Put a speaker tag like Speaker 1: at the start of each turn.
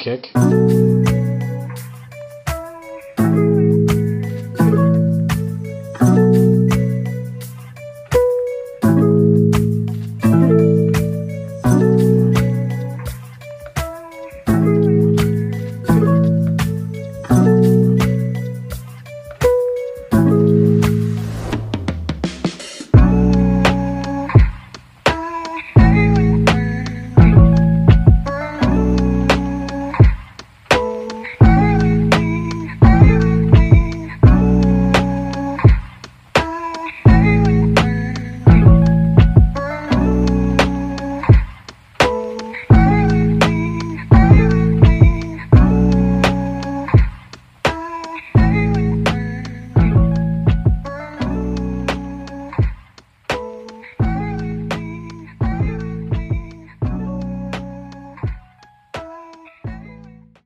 Speaker 1: kick.